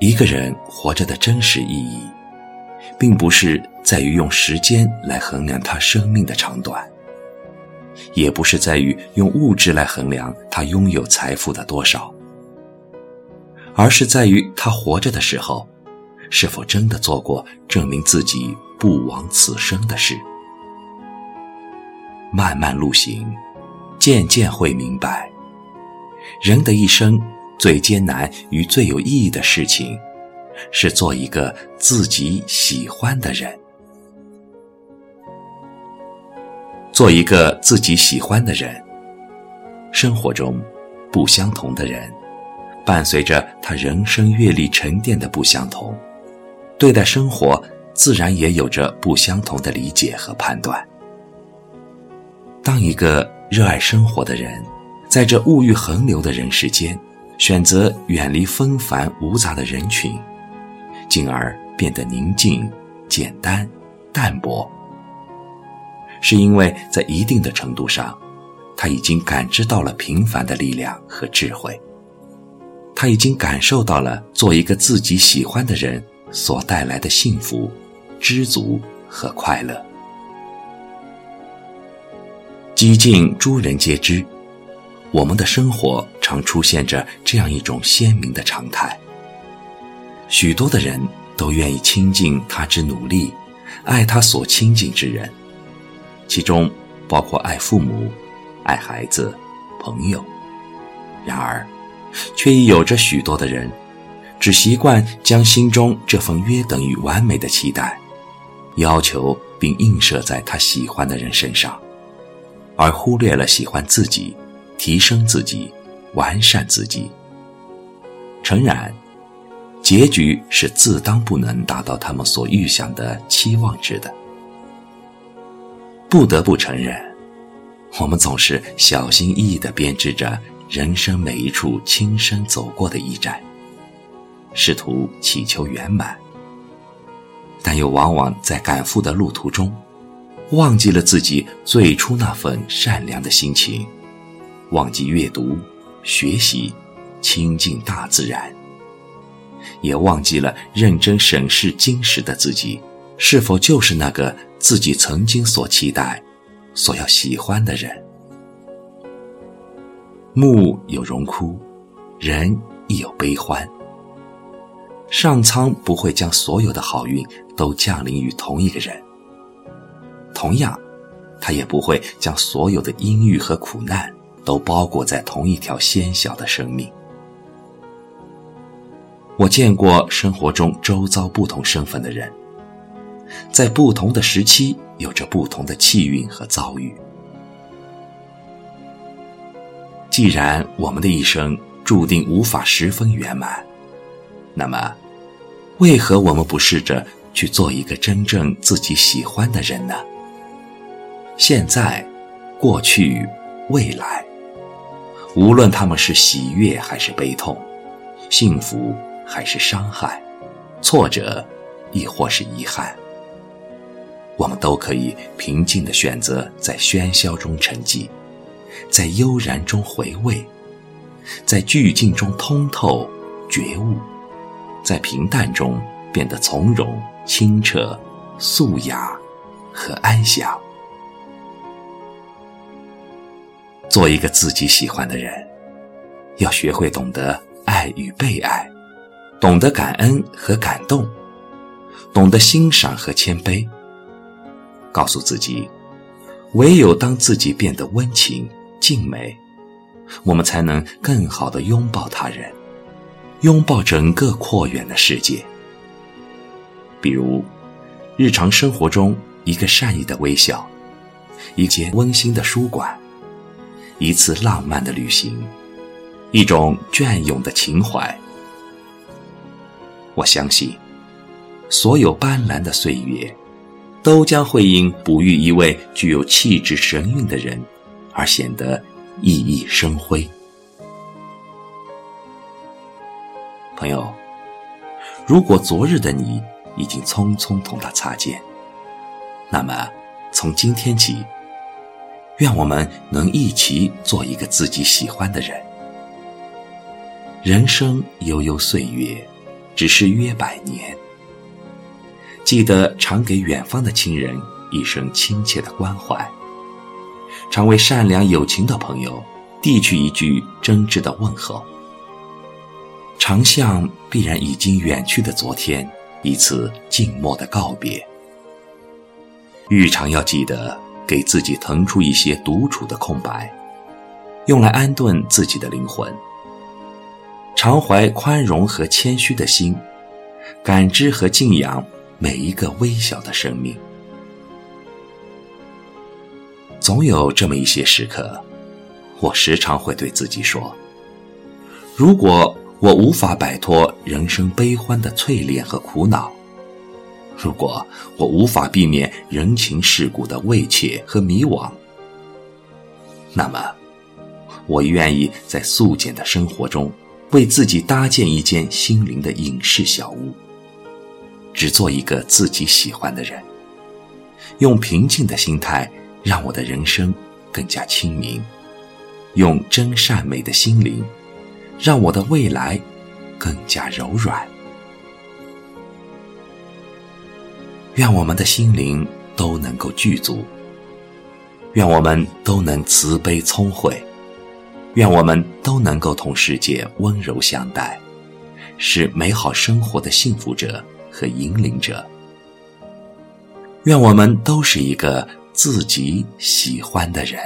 一个人活着的真实意义，并不是在于用时间来衡量他生命的长短，也不是在于用物质来衡量他拥有财富的多少，而是在于他活着的时候，是否真的做过证明自己不枉此生的事。漫漫路行，渐渐会明白，人的一生。最艰难与最有意义的事情，是做一个自己喜欢的人。做一个自己喜欢的人。生活中，不相同的人，伴随着他人生阅历沉淀的不相同，对待生活自然也有着不相同的理解和判断。当一个热爱生活的人，在这物欲横流的人世间。选择远离纷繁芜杂的人群，进而变得宁静、简单、淡泊，是因为在一定的程度上，他已经感知到了平凡的力量和智慧，他已经感受到了做一个自己喜欢的人所带来的幸福、知足和快乐。几近诸人皆知。我们的生活常出现着这样一种鲜明的常态：许多的人都愿意亲近他之努力，爱他所亲近之人，其中包括爱父母、爱孩子、朋友。然而，却亦有着许多的人，只习惯将心中这份约等于完美的期待，要求并映射在他喜欢的人身上，而忽略了喜欢自己。提升自己，完善自己。诚然，结局是自当不能达到他们所预想的期望值的。不得不承认，我们总是小心翼翼地编织着人生每一处亲身走过的驿站，试图祈求圆满，但又往往在赶赴的路途中，忘记了自己最初那份善良的心情。忘记阅读、学习、亲近大自然，也忘记了认真审视今时的自己，是否就是那个自己曾经所期待、所要喜欢的人。木有荣枯，人亦有悲欢。上苍不会将所有的好运都降临于同一个人，同样，他也不会将所有的阴郁和苦难。都包裹在同一条纤小的生命。我见过生活中周遭不同身份的人，在不同的时期有着不同的气运和遭遇。既然我们的一生注定无法十分圆满，那么，为何我们不试着去做一个真正自己喜欢的人呢？现在、过去、未来。无论他们是喜悦还是悲痛，幸福还是伤害，挫折亦或是遗憾，我们都可以平静地选择在喧嚣中沉寂，在悠然中回味，在寂静中通透觉悟，在平淡中变得从容清澈、素雅和安详。做一个自己喜欢的人，要学会懂得爱与被爱，懂得感恩和感动，懂得欣赏和谦卑。告诉自己，唯有当自己变得温情静美，我们才能更好的拥抱他人，拥抱整个阔远的世界。比如，日常生活中一个善意的微笑，一间温馨的书馆。一次浪漫的旅行，一种隽永的情怀。我相信，所有斑斓的岁月，都将会因哺育一位具有气质神韵的人，而显得熠熠生辉。朋友，如果昨日的你已经匆匆同他擦肩，那么从今天起。愿我们能一起做一个自己喜欢的人。人生悠悠岁月，只是约百年。记得常给远方的亲人一声亲切的关怀，常为善良友情的朋友递去一句真挚的问候。常向必然已经远去的昨天一次静默的告别。日常要记得给自己腾出一些独处的空白，用来安顿自己的灵魂。常怀宽容和谦虚的心，感知和敬仰每一个微小的生命。总有这么一些时刻，我时常会对自己说：如果我无法摆脱人生悲欢的淬炼和苦恼，如果我无法避免人情世故的畏怯和迷惘，那么，我愿意在素简的生活中。为自己搭建一间心灵的隐士小屋，只做一个自己喜欢的人，用平静的心态让我的人生更加清明，用真善美的心灵让我的未来更加柔软。愿我们的心灵都能够具足，愿我们都能慈悲聪慧。愿我们都能够同世界温柔相待，是美好生活的幸福者和引领者。愿我们都是一个自己喜欢的人。